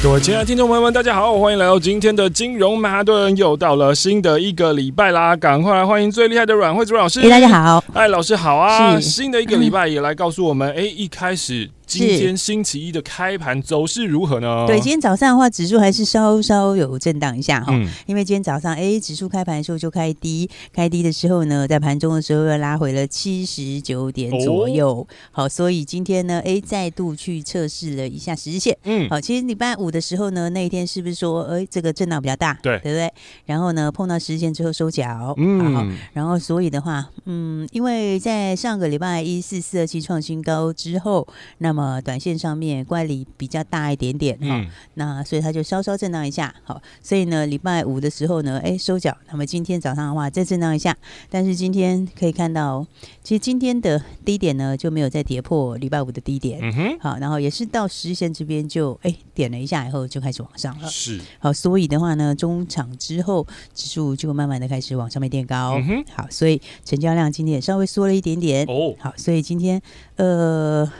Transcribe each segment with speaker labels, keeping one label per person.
Speaker 1: 各位亲爱的听众朋友们，大家好，欢迎来到今天的金融曼哈顿，又到了新的一个礼拜啦！赶快来欢迎最厉害的阮慧珠老师。
Speaker 2: 哎，大家好，
Speaker 1: 哎，老师好啊！新的一个礼拜也来告诉我们，哎，一开始。今天星期一的开盘走势如何呢？
Speaker 2: 对，今天早上的话，指数还是稍稍有震荡一下哈，嗯、因为今天早上哎，指数开盘的时候就开低，开低的时候呢，在盘中的时候又拉回了七十九点左右，哦、好，所以今天呢，哎，再度去测试了一下十日线，嗯，好，其实礼拜五的时候呢，那一天是不是说，哎，这个震荡比较大，对，对不对？然后呢，碰到十日线之后收脚，嗯。好，然后所以的话，嗯，因为在上个礼拜一四四二七创新高之后，那么呃，短线上面乖离比较大一点点哈，嗯、那所以它就稍稍震荡一下，好，所以呢，礼拜五的时候呢，哎，收脚，那么今天早上的话再震荡一下，但是今天可以看到，其实今天的低点呢就没有再跌破礼拜五的低点，嗯哼，好，然后也是到十日线这边就哎点了一下以后就开始往上了，是，好，所以的话呢，中场之后指数就慢慢的开始往上面垫高，嗯哼，好，所以成交量今天也稍微缩了一点点，哦，好，所以今天呃。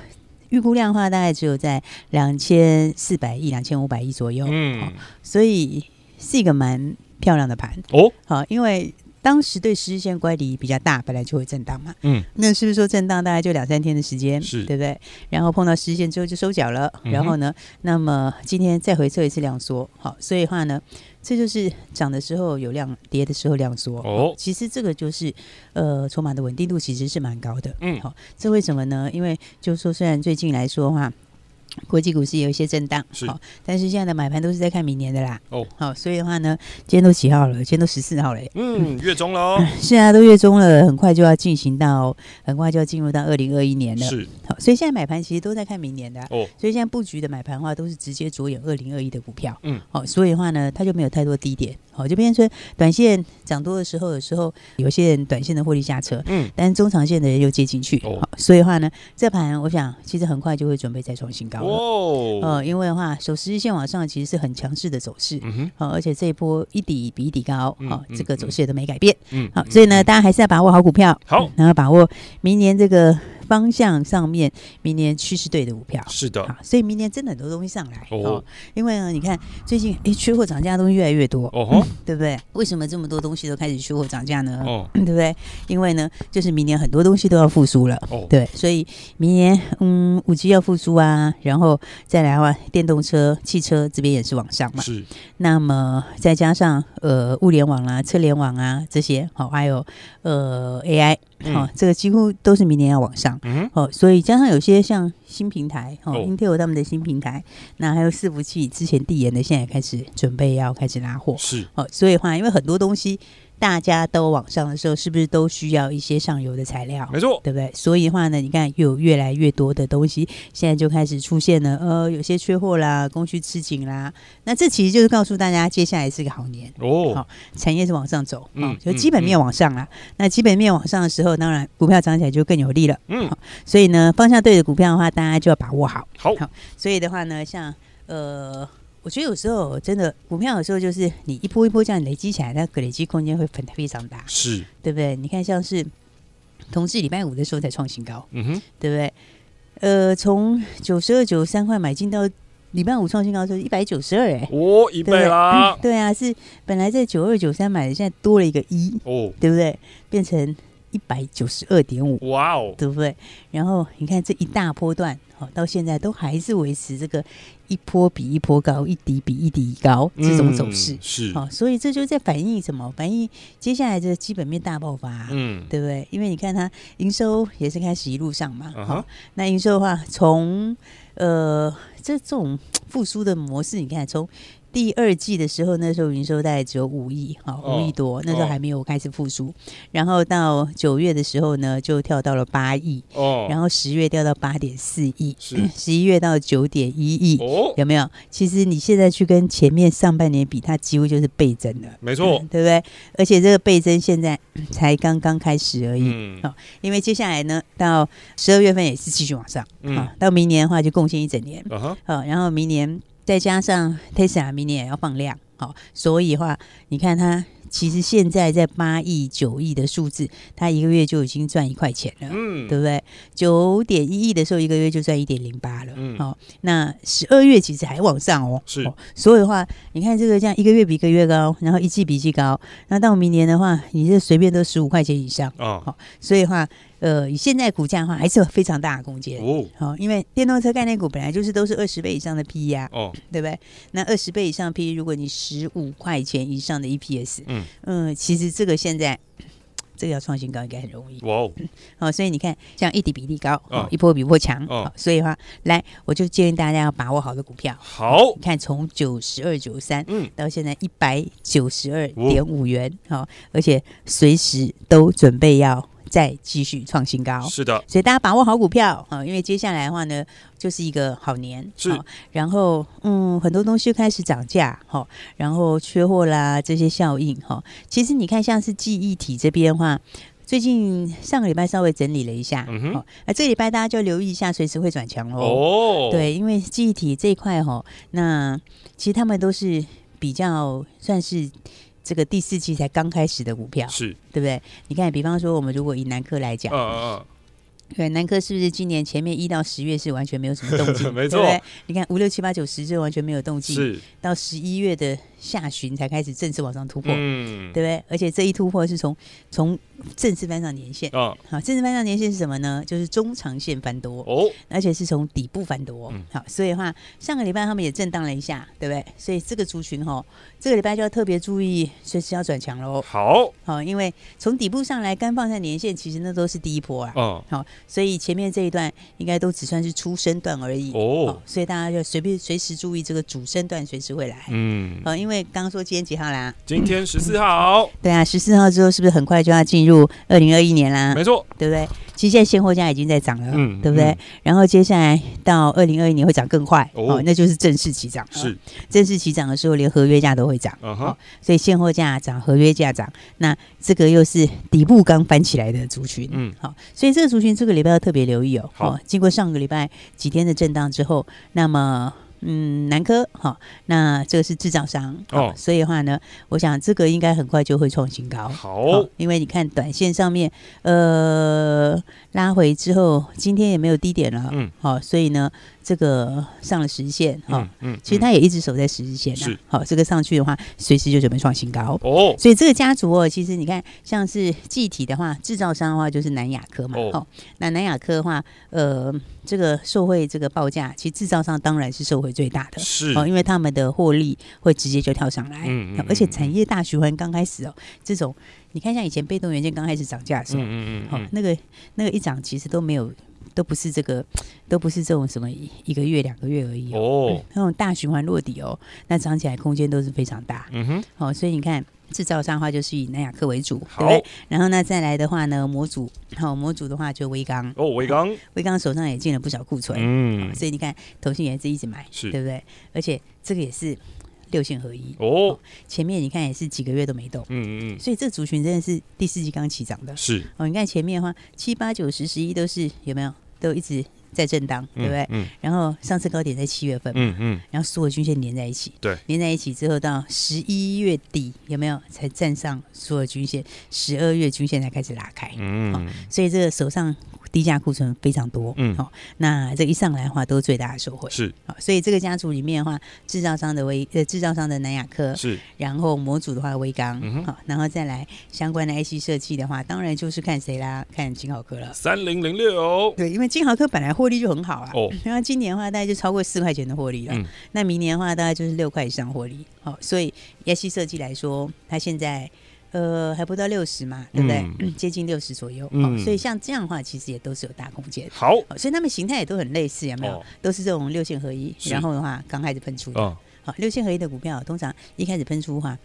Speaker 2: 预估量的话，大概只有在两千四百亿、两千五百亿左右，嗯，所以是一个蛮漂亮的盘。哦。好，因为当时对十日线乖离比较大，本来就会震荡嘛，嗯，那是不是说震荡大概就两三天的时间，是对不对？然后碰到十日线之后就收脚了，然后呢，那么今天再回测一次量缩，好，所以的话呢。这就是涨的时候有量，跌的时候量缩。哦，其实这个就是呃，筹码的稳定度其实是蛮高的。嗯，好，这为什么呢？因为就是说，虽然最近来说的话。国际股市有一些震荡，是好，但是现在的买盘都是在看明年的啦。哦，好，所以的话呢，今天都几号了？今天都十四号了。
Speaker 1: 嗯，月中了哦。
Speaker 2: 现在都月中了，很快就要进行到，很快就要进入到二零二一年了。是，好，所以现在买盘其实都在看明年的。哦，所以现在布局的买盘的话，都是直接着眼二零二一的股票。嗯，好，所以的话呢，它就没有太多低点。好，就变成短线涨多的时候，有时候有些人短线的获利下车。嗯，但是中长线的人又接进去。哦，所以的话呢，这盘我想其实很快就会准备再创新高。哦，呃，因为的话，守十日线往上其实是很强势的走势，嗯而且这一波一底比一底高，好，这个走势也都没改变，嗯，好，所以呢，大家还是要把握好股票，好，然后把握明年这个。方向上面，明年趋势对的股票是的，所以明年真的很多东西上来哦。因为呢，你看最近哎，缺货涨价的东西越来越多哦，对不对？为什么这么多东西都开始缺货涨价呢？哦，对不对？因为呢，就是明年很多东西都要复苏了哦。对，所以明年嗯，五 G 要复苏啊，然后再来的话，电动车、汽车这边也是往上嘛。是。那么再加上呃，物联网啊、车联网啊这些，好，还有呃 AI。好、哦，这个几乎都是明年要往上。嗯，哦，所以加上有些像新平台，哦，哦，Intel 他们的新平台，那还有伺服器之前递延的，现在开始准备要开始拉货。是，哦，所以的话，因为很多东西。大家都往上的时候，是不是都需要一些上游的材料？没错，对不对？所以的话呢，你看又有越来越多的东西，现在就开始出现了。呃，有些缺货啦，供需吃紧啦。那这其实就是告诉大家，接下来是个好年哦。好，产业是往上走，嗯，就基本面往上啦。嗯嗯、那基本面往上的时候，当然股票涨起来就更有利了。嗯，所以呢，方向对的股票的话，大家就要把握好。好，好，所以的话呢，像呃。我觉得有时候真的股票有时候就是你一波一波这样累积起来，那个累积空间会非非常大，是对不对？你看像是同志礼拜五的时候才创新高，嗯哼，对不对？呃，从九十二九三块买进到礼拜五创新高的时候一百九十二，哎，哦，一倍啦，对啊，是本来在九二九三买的，现在多了一个一，哦，对不对？变成一百九十二点五，哇哦，对不对？然后你看这一大波段。好，到现在都还是维持这个一波比一波高，一底比一底高这种走势，嗯，是好，所以这就在反映什么？反映接下来的基本面大爆发，嗯，对不对？因为你看它营收也是开始一路上嘛，好，那营收的话，从呃这这种复苏的模式，你看从。第二季的时候，那时候营收大概只有五亿，好五亿多，那时候还没有开始复苏。然后到九月的时候呢，就跳到了八亿，哦，然后十月掉到八点四亿，十一月到九点一亿，哦，有没有？其实你现在去跟前面上半年比，它几乎就是倍增了，
Speaker 1: 没错，
Speaker 2: 对不对？而且这个倍增现在才刚刚开始而已，好，因为接下来呢，到十二月份也是继续往上，好，到明年的话就贡献一整年，好，然后明年。再加上 Tesla 明年也要放量，好，所以的话，你看它其实现在在八亿、九亿的数字，它一个月就已经赚一块钱了，嗯，对不对？九点一亿的时候，一个月就赚一点零八了，嗯，好，那十二月其实还往上哦，是，所以的话，你看这个这样一个月比一个月高，然后一季比一季高，那到明年的话，你这随便都十五块钱以上，哦，好，所以的话。呃，以现在股价的话，还是有非常大的空间哦。好，因为电动车概念股本来就是都是二十倍以上的 PE 啊，哦，对不对？那二十倍以上 PE，如果你十五块钱以上的 EPS，嗯嗯，其实这个现在 这个要创新高应该很容易哇哦。好，所以你看，像一底比例高，哦，一波比一波强，哦，所以的话，来，我就建议大家要把握好的股票。好，你看从九十二九三，嗯，到现在一百九十二点五元，好，而且随时都准备要。再继续创新高，
Speaker 1: 是的，
Speaker 2: 所以大家把握好股票啊，因为接下来的话呢，就是一个好年，是。然后，嗯，很多东西开始涨价，哈，然后缺货啦，这些效应，哈。其实你看，像是记忆体这边的话，最近上个礼拜稍微整理了一下，嗯哼，那这个礼拜大家就留意一下，随时会转强喽。哦，对，因为记忆体这一块，哈，那其实他们都是比较算是。这个第四季才刚开始的股票，是对不对？你看，比方说，我们如果以南科来讲，嗯嗯，对，南科是不是今年前面一到十月是完全没有什么动静？没错，对？你看五六七八九十就完全没有动静，是到十一月的下旬才开始正式往上突破，嗯，对不对？而且这一突破是从从。正式翻上年线。哦，好，正式翻上年线是什么呢？就是中长线翻多哦，而且是从底部翻多，嗯、好，所以的话，上个礼拜他们也震荡了一下，对不对？所以这个族群哈，这个礼拜就要特别注意，随时要转强喽。好，好，因为从底部上来刚放下年线，其实那都是第一波啊，嗯，好，所以前面这一段应该都只算是初升段而已。哦，所以大家就随便随时注意这个主升段随时会来，嗯，好，因为刚刚说今天几号啦？
Speaker 1: 今天十四号，
Speaker 2: 对啊，十四号之后是不是很快就要进入二零二一年啦，
Speaker 1: 没错，
Speaker 2: 对不对？其实现在现货价已经在涨了，嗯，对不对？嗯、然后接下来到二零二一年会涨更快哦，哦，那就是正式起涨。是正式起涨的时候，连合约价都会涨，嗯、哦，所以现货价涨，合约价涨，那这个又是底部刚翻起来的族群，嗯，好、哦，所以这个族群这个礼拜要特别留意哦。好、哦，经过上个礼拜几天的震荡之后，那么。嗯，南科哈，那这个是制造商哦，所以的话呢，我想这个应该很快就会创新高。好，因为你看短线上面，呃，拉回之后，今天也没有低点了，嗯，好，所以呢。这个上了十日线哈，嗯，其实它也一直守在十日线呐。好，这个上去的话，随时就准备创新高哦。所以这个家族哦，其实你看，像是记忆体的话，制造商的话就是南亚科嘛。哦，那南亚科的话，呃，这个受惠这个报价，其实制造商当然是受惠最大的，是哦，因为他们的获利会直接就跳上来。嗯，而且产业大循环刚开始哦，这种你看像以前被动元件刚开始涨价的时候，嗯嗯嗯，那个那个一涨其实都没有。都不是这个，都不是这种什么一个月两个月而已哦，哦。那种大循环落底哦，那涨起来空间都是非常大。嗯哼，好、哦，所以你看制造商的话就是以南亚克为主，好。对不对？然后呢再来的话呢，模组，好、哦，模组的话就威刚哦，威刚，威刚手上也进了不少库存，嗯、哦，所以你看投信也是一直买，是。对不对？而且这个也是六线合一。哦，哦，前面你看也是几个月都没动，嗯嗯嗯，所以这族群真的是第四季刚起涨的，是。哦，你看前面的话七八九十十一都是有没有？都一直在震荡，对不对？嗯。然后上次高点在七月份，嗯嗯。然后所有均线连在一起，对，连在一起之后到十一月底有没有才站上所有均线？十二月均线才开始拉开，嗯。所以这个手上。低价库存非常多，嗯，好，那这一上来的话，都是最大的收获，是，好，所以这个家族里面的话，制造商的威呃，制造商的南亚科是，然后模组的话威刚，嗯哼，好，然后再来相关的 IC 设计的话，当然就是看谁啦，看金豪科了，
Speaker 1: 三零零六，
Speaker 2: 对，因为金豪科本来获利就很好啊，哦，然后今年的话大概就超过四块钱的获利了，嗯，那明年的话大概就是六块以上获利，好，所以 IC 设计来说，它现在。呃，还不到六十嘛，对不对？嗯、接近六十左右，嗯、哦，所以像这样的话，其实也都是有大空间。好、哦，所以他们形态也都很类似，有没有？哦、都是这种六线合一，然后的话刚开始喷出的。哦好，六线合一的股票通常一开始喷出的话。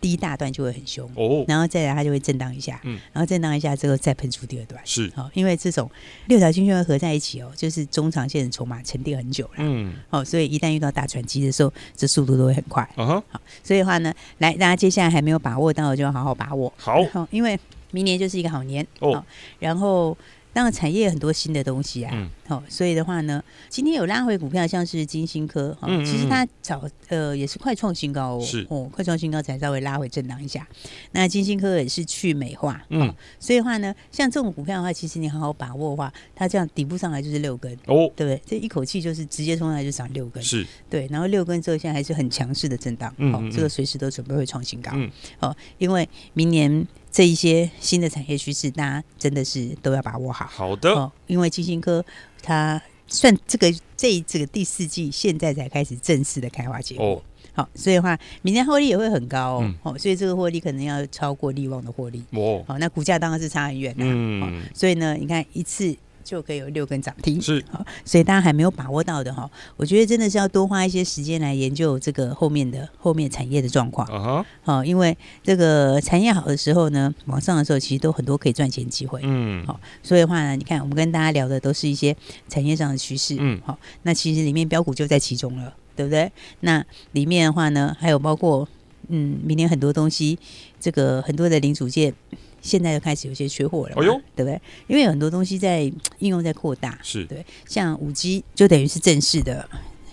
Speaker 2: 第一大段就会很凶，哦，然后再来它就会震荡一下，嗯，然后震荡一下之后再喷出第二段，
Speaker 1: 是，
Speaker 2: 好，因为这种六条均线会合在一起哦，就是中长线的筹码沉淀很久了，嗯，好，所以一旦遇到大转机的时候，这速度都会很快，嗯哼，好，所以的话呢，来，大家接下来还没有把握到的，就要好好把握，
Speaker 1: 好，
Speaker 2: 好，因为明年就是一个好年，哦，然后。当然，产业很多新的东西啊，好、嗯。哦，所以的话呢，今天有拉回股票，像是金星科，哈、哦，嗯嗯嗯。其实它早呃也是快创新高哦，是。哦，快创新高才稍微拉回震荡一下。那金星科也是去美化，嗯、哦，所以的话呢，像这种股票的话，其实你好好把握的话，它这样底部上来就是六根哦，对不对？这一口气就是直接冲上来就涨六根，是。对，然后六根之后现在还是很强势的震荡，嗯，这个随时都准备会创新高，嗯，哦，因为明年。这一些新的产业趋势，大家真的是都要把握好。
Speaker 1: 好的，哦、
Speaker 2: 因为晶心科它算这个这这个第四季现在才开始正式的开花结果。哦，好，所以的话，明年获利也会很高哦。嗯、哦，所以这个获利可能要超过利旺的获利。哦，好，那股价当然是差很远的。嗯、哦，所以呢，你看一次。就可以有六根涨停，是。好，所以大家还没有把握到的哈，我觉得真的是要多花一些时间来研究这个后面的后面产业的状况，啊好，因为这个产业好的时候呢，往上的时候其实都很多可以赚钱机会，嗯，好，所以的话呢，你看我们跟大家聊的都是一些产业上的趋势，嗯，好，那其实里面标股就在其中了，对不对？那里面的话呢，还有包括嗯，明年很多东西，这个很多的零组件。现在就开始有些缺货了，哎呦，对不对？因为有很多东西在应用在扩大，是对。像五 G 就等于是正式的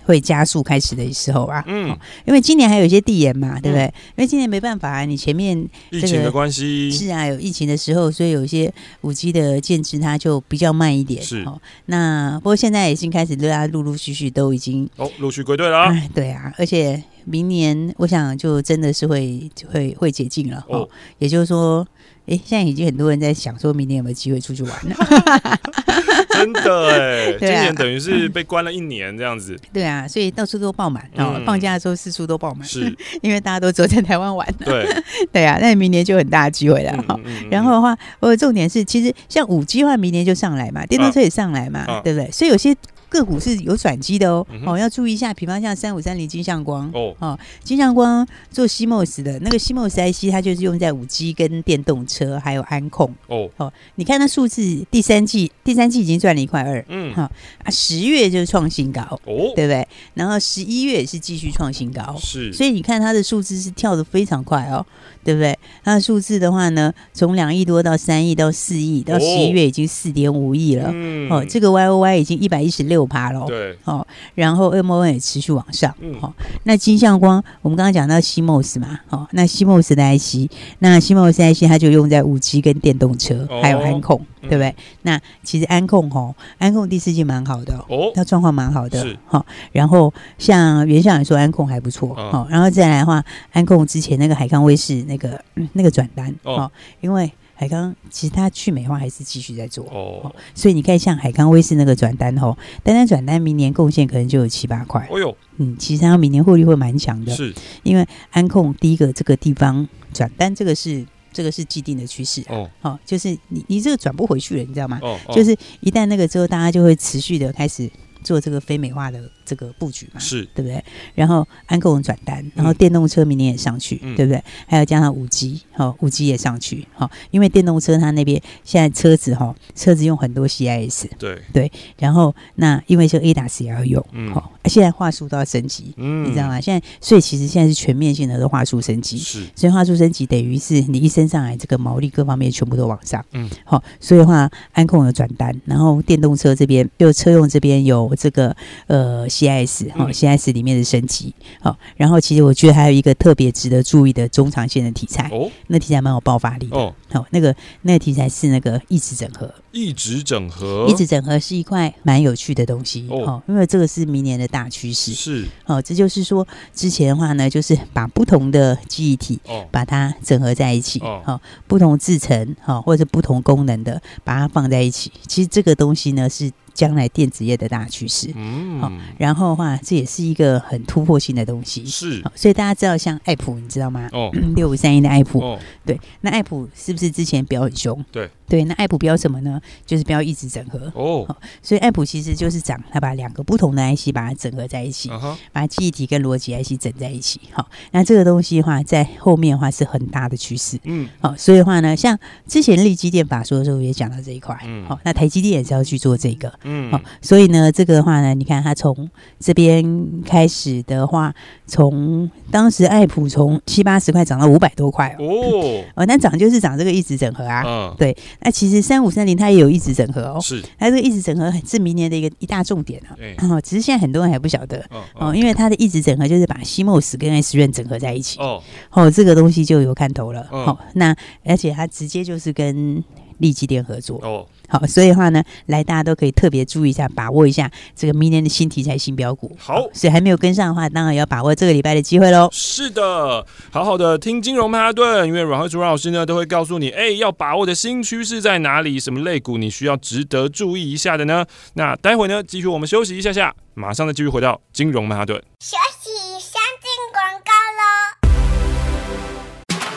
Speaker 2: 会加速开始的时候啊，嗯，因为今年还有一些递延嘛，对不对？因为今年没办法啊，你前面
Speaker 1: 疫情的关系
Speaker 2: 是啊，有疫情的时候，所以有一些五 G 的建制它就比较慢一点，是哦。那不过现在已经开始，大家陆陆续续都已经
Speaker 1: 哦，陆续归队了，
Speaker 2: 对啊，而且明年我想就真的是会会会解禁了哦，也就是说。哎，现在已经很多人在想，说明年有没有机会出去玩了？
Speaker 1: 真的哎，今年等于是被关了一年这样子。
Speaker 2: 对啊，所以到处都爆满，然后放假的时候四处都爆满，是 因为大家都走在台湾玩。对 对啊，那明年就很大的机会了哈。然后的话，我重点是，其实像五 G 的话，明年就上来嘛，电动车也上来嘛，对不对？所以有些。个股是有转机的哦，哦，要注意一下，比方像三五三零金像光哦，哦，金像光做 CMOS 的那个 CMOS IC，它就是用在五 G 跟电动车还有安控。哦，哦，你看它数字，第三季第三季已经赚了一块二，嗯，好啊，十月就是创新高哦，对不对？然后十一月也是继续创新高，是，所以你看它的数字是跳的非常快哦，对不对？它的数字的话呢，从两亿多到三亿到四亿，到十一月已经四点五亿了，嗯，哦，这个 Y O Y 已经一百一十六。趴了，对，哦，然后 M O N 也持续往上，嗯，好，那金相光，我们刚刚讲到 CMOS 嘛，哦，那 CMOS 的 IC，那 CMOS IC 它就用在五 G 跟电动车，还有安控，对不对？那其实安控吼，安控第四季蛮好的哦，它状况蛮好的，是，哈，然后像原相来说，安控还不错，好，然后再来的话，安控之前那个海康威视那个那个转单，哦，因为。海康其实它去美化还是继续在做哦，所以你看像海康威视那个转单吼，单单转单明年贡献可能就有七八块。哦呦，嗯，其实它明年获利会蛮强的，是，因为安控第一个这个地方转单，这个是这个是既定的趋势哦，好，就是你你这个转不回去了，你知道吗？哦，就是一旦那个之后，大家就会持续的开始做这个非美化的。这个布局嘛，是对不对？然后安控转单，然后电动车明年也上去，嗯、对不对？还有加上五 G，好，五 G 也上去，好，因为电动车它那边现在车子哈，车子用很多 CIS，对对，然后那因为这个 ADAS 也要用，好、嗯，现在话术都要升级，嗯，你知道吗？现在所以其实现在是全面性的都话术升级，是，所以话术升级等于是你一升上来，这个毛利各方面全部都往上，嗯，好，所以的话安控有转单，然后电动车这边就车用这边有这个呃。C S 哈，C S 里面的升级好，然后其实我觉得还有一个特别值得注意的中长线的题材哦，那题材蛮有爆发力的哦。好，那个那个题材是那个异质整合，
Speaker 1: 异质整合，
Speaker 2: 异质整合是一块蛮有趣的东西哦，因为这个是明年的大趋势是。哦，这就是说之前的话呢，就是把不同的记忆体哦，把它整合在一起哦，不同制程哈，或者是不同功能的把它放在一起，其实这个东西呢是。将来电子业的大趋势。嗯，好，然后的话，这也是一个很突破性的东西。
Speaker 1: 是，
Speaker 2: 所以大家知道像爱普，你知道吗？哦，六五三一的爱普。哦，对，那爱普是不是之前标很凶？
Speaker 1: 对，
Speaker 2: 对，那爱普标什么呢？就是标一直整合。哦，所以爱普其实就是讲它把两个不同的 IC 把它整合在一起，把记忆体跟逻辑 IC 整在一起。好，那这个东西的话，在后面的话是很大的趋势。嗯，好，所以的话呢，像之前立基电法说的时候也讲到这一块。嗯，好，那台积电也是要去做这个。嗯，好，所以呢，这个的话呢，你看他从这边开始的话，从当时爱普从七八十块涨到五百多块哦。哦，那涨就是涨这个异质整合啊。嗯，对。那其实三五三零它也有一直整合哦。是。它这个异质整合是明年的一个一大重点啊。对。哦，只是现在很多人还不晓得。哦。因为它的异质整合就是把 CMOS 跟 SRAM 整合在一起。哦。哦，这个东西就有看头了。哦。那而且它直接就是跟利基电合作。哦。好，所以的话呢，来大家都可以特别注意一下，把握一下这个明年的新题材、新标股。
Speaker 1: 好，
Speaker 2: 所以还没有跟上的话，当然要把握这个礼拜的机会喽。
Speaker 1: 是的，好好的听金融曼哈顿，因为阮慧珠阮老师呢都会告诉你，哎，要把握的新趋势在哪里，什么类股你需要值得注意一下的呢？那待会呢，继续我们休息一下下，马上再继续回到金融曼哈顿。休息，先进广告喽。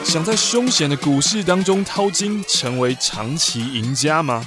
Speaker 1: 想在凶险的股市当中淘金，成为长期赢家吗？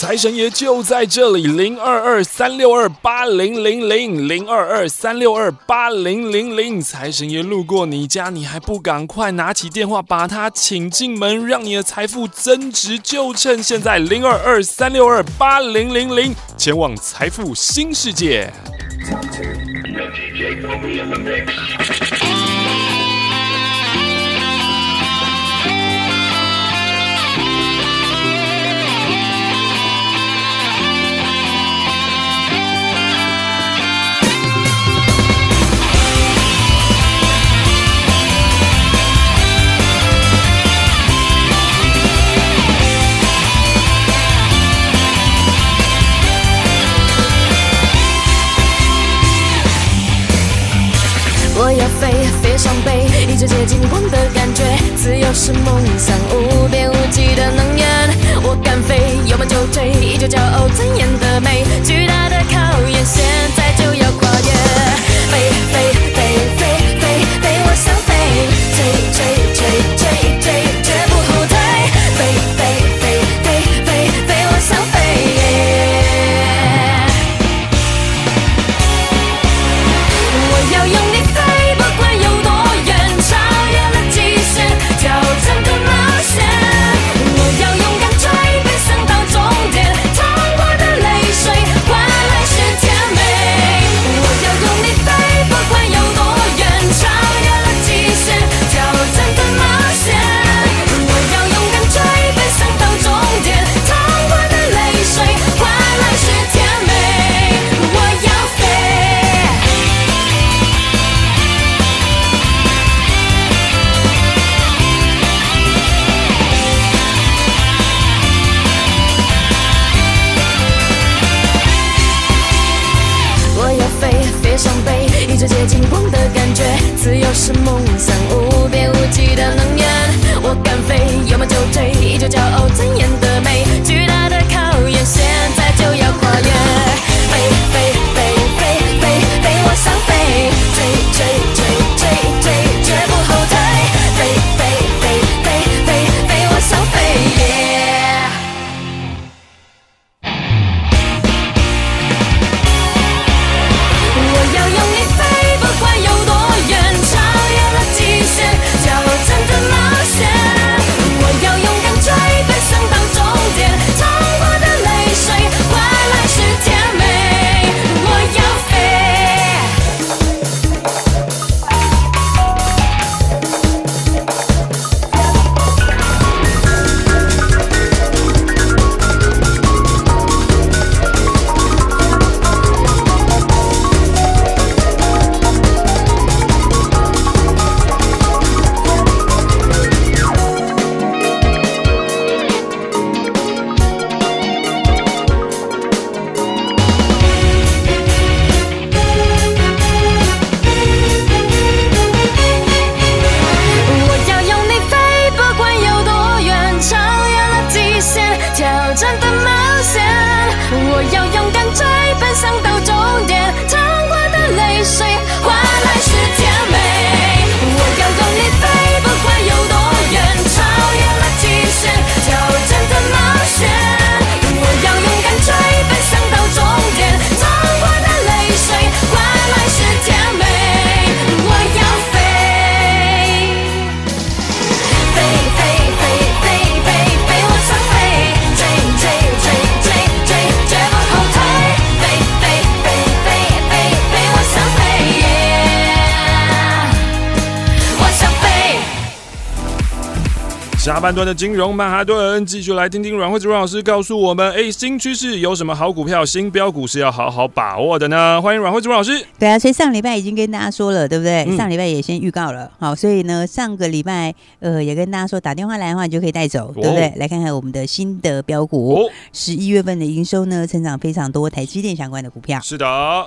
Speaker 1: 财神爷就在这里，零二二三六二八零零零零二二三六二八零零零。财神爷路过你家，你还不赶快拿起电话把他请进门，让你的财富增值，就趁现在，零二二三六二八零零零，前往财富新世界。
Speaker 3: 伤悲，一直接近光的感觉。自由是梦想，无边无际的能源。我敢飞，有梦就追，依旧骄傲尊严的美。巨大的考验，现在就要
Speaker 1: 下半段的金融曼哈顿，继续来听听阮慧子阮老师告诉我们：哎，新趋势有什么好股票、新标股是要好好把握的呢？欢迎阮慧子阮老师。
Speaker 2: 对啊，所以上礼拜已经跟大家说了，对不对？嗯、上礼拜也先预告了，好，所以呢，上个礼拜呃也跟大家说，打电话来的话你就可以带走，对不对？哦、来看看我们的新的标股，十一、哦、月份的营收呢，成长非常多，台积电相关的股票。
Speaker 1: 是的，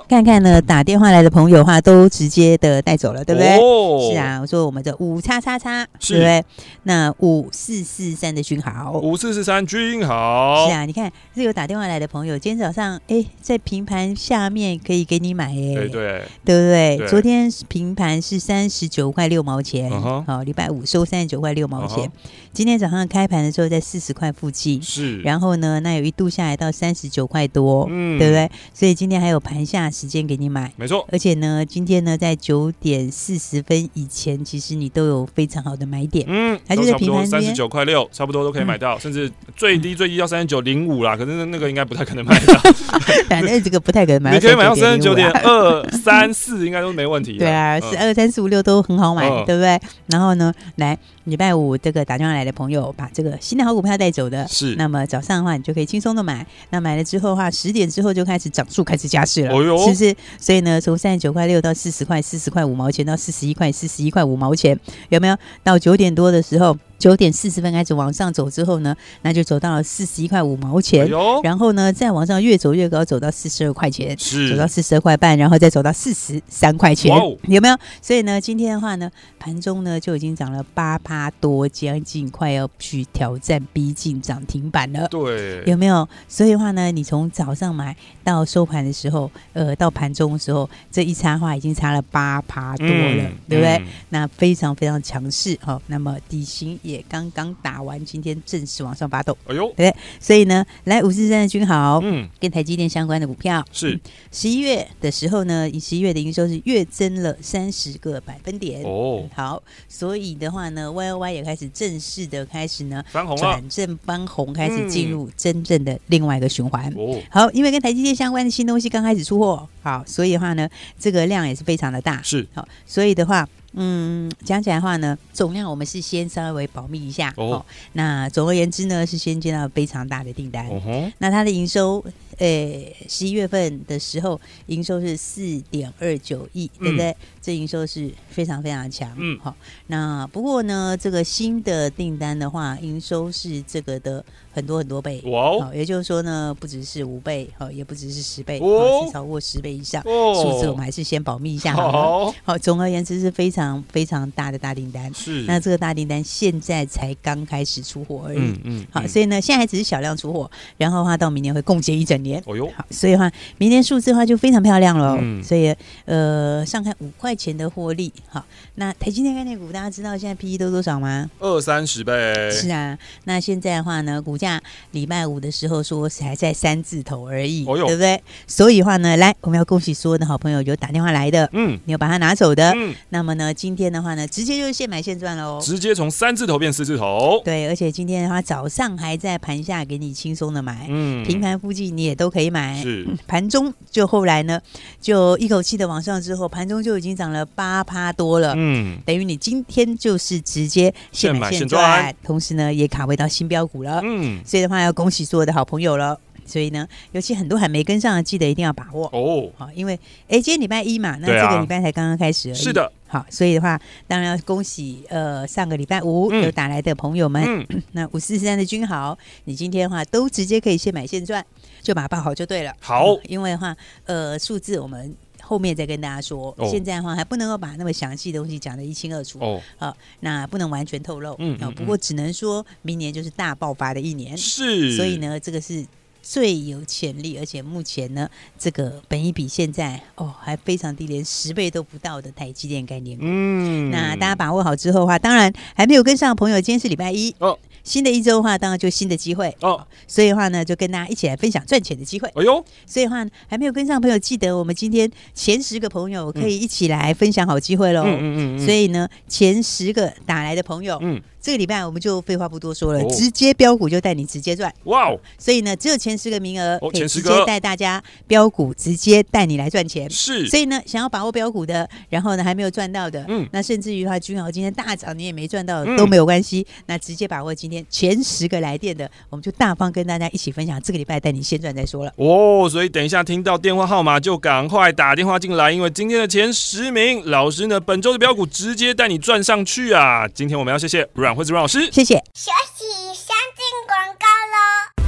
Speaker 2: 看看呢，打电话来的朋友的话都直接的带走了，对不对？哦、是啊，我说我们的五叉叉叉，是对不对？那五。五四四三的君豪，
Speaker 1: 五四四三君豪，
Speaker 2: 是啊，你看是有打电话来的朋友，今天早上哎，在平盘下面可以给你买哎，对对，对不对？对。昨天平盘是三十九块六毛钱，好、uh，礼、huh. 拜五收三十九块六毛钱，uh huh. 今天早上开盘的时候在四十块附近，是，然后呢，那有一度下来到三十九块多，嗯，对不对？所以今天还有盘下时间给你买，没错，而且呢，今天呢在九点四十分以前，其实你都有非常好的买点，嗯，它就在平盘。
Speaker 1: 三十九块六，差不多都可以买到，嗯、甚至最低最低要三十九零五啦。可是那个应该不太可能买到，
Speaker 2: 反正这个不太可能买到。
Speaker 1: 你可以买到三十九点二三四，应该都没问题。
Speaker 2: 对啊，是二三四五六都很好买，嗯、对不对？然后呢，来礼拜五这个打电话来的朋友，把这个新的好股票带走的，是。那么早上的话，你就可以轻松的买。那买了之后的话，十点之后就开始涨速开始加势了，哦、哟是不是？所以呢，从三十九块六到四十块，四十块五毛钱到四十一块，四十一块五毛钱，有没有？到九点多的时候。九点四十分开始往上走之后呢，那就走到了四十一块五毛钱，哎、然后呢再往上越走越高，走到四十二块钱，是走到四十二块半，然后再走到四十三块钱，哦、有没有？所以呢，今天的话呢，盘中呢就已经涨了八趴多，将近快要去挑战逼近涨停板了，对，有没有？所以的话呢，你从早上买到收盘的时候，呃，到盘中的时候，这一差话已经差了八趴多了，嗯、对不对？嗯、那非常非常强势，哈、哦，那么底薪。也刚刚打完，今天正式往上发动。哎呦，对，所以呢，来五四三的君豪，嗯，跟台积电相关的股票是十一月的时候呢，以十一月的营收是月增了三十个百分点哦。好，所以的话呢，Y O Y 也开始正式的开始呢翻红了，转正翻红，开始进入真正的另外一个循环。哦，好，因为跟台积电相关的新东西刚开始出货，好，所以的话呢，这个量也是非常的大。是，好，所以的话。嗯，讲起来的话呢，总量我们是先稍微保密一下哦。那总而言之呢，是先接到非常大的订单。哦、那它的营收，诶，十一月份的时候，营收是四点二九亿，对不对？嗯、这营收是非常非常强。嗯，好。那不过呢，这个新的订单的话，营收是这个的。很多很多倍，哇哦！也就是说呢，不只是五倍，好，也不只是十倍，哦，是超过十倍以上。哦，数字我们还是先保密一下好，好，好，总而言之是非常非常大的大订单。是，那这个大订单现在才刚开始出货而已。嗯嗯。好，所以呢，现在还只是小量出货，然后的话到明年会共结一整年。哦哟。好，所以的话，明年数字的话就非常漂亮了。嗯。所以呃，上看五块钱的获利。好，那台积电概念股大家知道现在 P E 都多少吗？
Speaker 1: 二三十倍。
Speaker 2: 是啊，那现在的话呢，股价。礼拜五的时候说还在三字头而已，哦、呦对不对？所以的话呢，来我们要恭喜所有的好朋友有打电话来的，嗯，你有把它拿走的，嗯，那么呢，今天的话呢，直接就是现买现赚喽，
Speaker 1: 直接从三字头变四字头，
Speaker 2: 对，而且今天的话早上还在盘下给你轻松的买，嗯，平盘附近你也都可以买，是盘中就后来呢就一口气的往上之后，盘中就已经涨了八趴多了，嗯，等于你今天就是直接现买现赚，同时呢也卡位到新标股了，嗯。所以的话，要恭喜所有的好朋友了。所以呢，尤其很多还没跟上的，记得一定要把握哦。好，因为哎，今天礼拜一嘛，那这个礼拜才刚刚开始而已。是的。好，所以的话，当然要恭喜呃，上个礼拜五有打来的朋友们。嗯、那五四三的君豪，你今天的话都直接可以现买现赚，就把它报好就对了。好，因为的话，呃，数字我们。后面再跟大家说，哦、现在的话还不能够把那么详细的东西讲得一清二楚哦。好，那不能完全透露。嗯，嗯，嗯，不过只能说明年就是大爆发的一年。是，所以呢，这个是最有潜力，而且目前呢，这个本益比现在哦还非常低，连十倍都不到的台积电概念股。嗯，那大家把握好之后的话，当然还没有跟上的朋友，今天是礼拜一哦。新的一周的话，当然就新的机会哦。所以的话呢，就跟大家一起来分享赚钱的机会。哎呦，所以的话还没有跟上朋友，记得我们今天前十个朋友可以一起来分享好机会喽。嗯嗯嗯。所以呢，前十个打来的朋友，嗯。这个礼拜我们就废话不多说了，哦、直接标股就带你直接赚哇哦！所以呢，只有前十个名额可以直接带大家标股，直接带你来赚钱。是，所以呢，想要把握标股的，然后呢还没有赚到的，嗯，那甚至于的话，君豪今天大涨你也没赚到、嗯、都没有关系，那直接把握今天前十个来电的，我们就大方跟大家一起分享。这个礼拜带你先赚再说了
Speaker 1: 哦。所以等一下听到电话号码就赶快打电话进来，因为今天的前十名老师呢，本周的标股直接带你赚上去啊！今天我们要谢谢阮惠子阮老师，
Speaker 2: 谢谢。
Speaker 4: 休息，先进广告喽。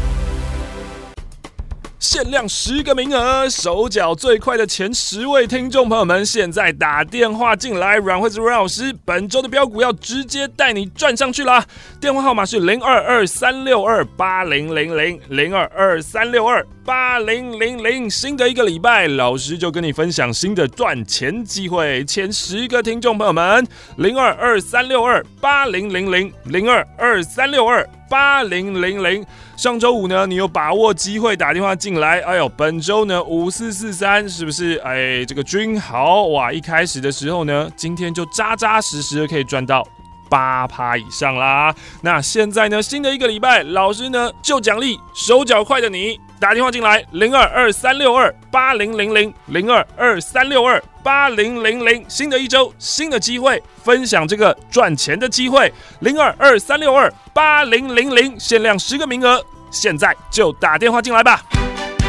Speaker 1: 限量十个名额，手脚最快的前十位听众朋友们，现在打电话进来。阮惠子阮老师，本周的标股要直接带你赚上去啦！电话号码是零二二三六二八零零零零二二三六二八零零零。新的一个礼拜，老师就跟你分享新的赚钱机会。前十个听众朋友们，零二二三六二八零零零零二二三六二八零零零。上周五呢，你有把握机会打电话进来？哎呦，本周呢五四四三是不是？哎，这个君豪哇，一开始的时候呢，今天就扎扎实实的可以赚到八趴以上啦。那现在呢，新的一个礼拜，老师呢就奖励手脚快的你打电话进来，零二二三六二八零零零零二二三六二八零零零。新的一周，新的机会，分享这个赚钱的机会，零二二三六二八零零零，限量十个名额。现在就打电话进来吧。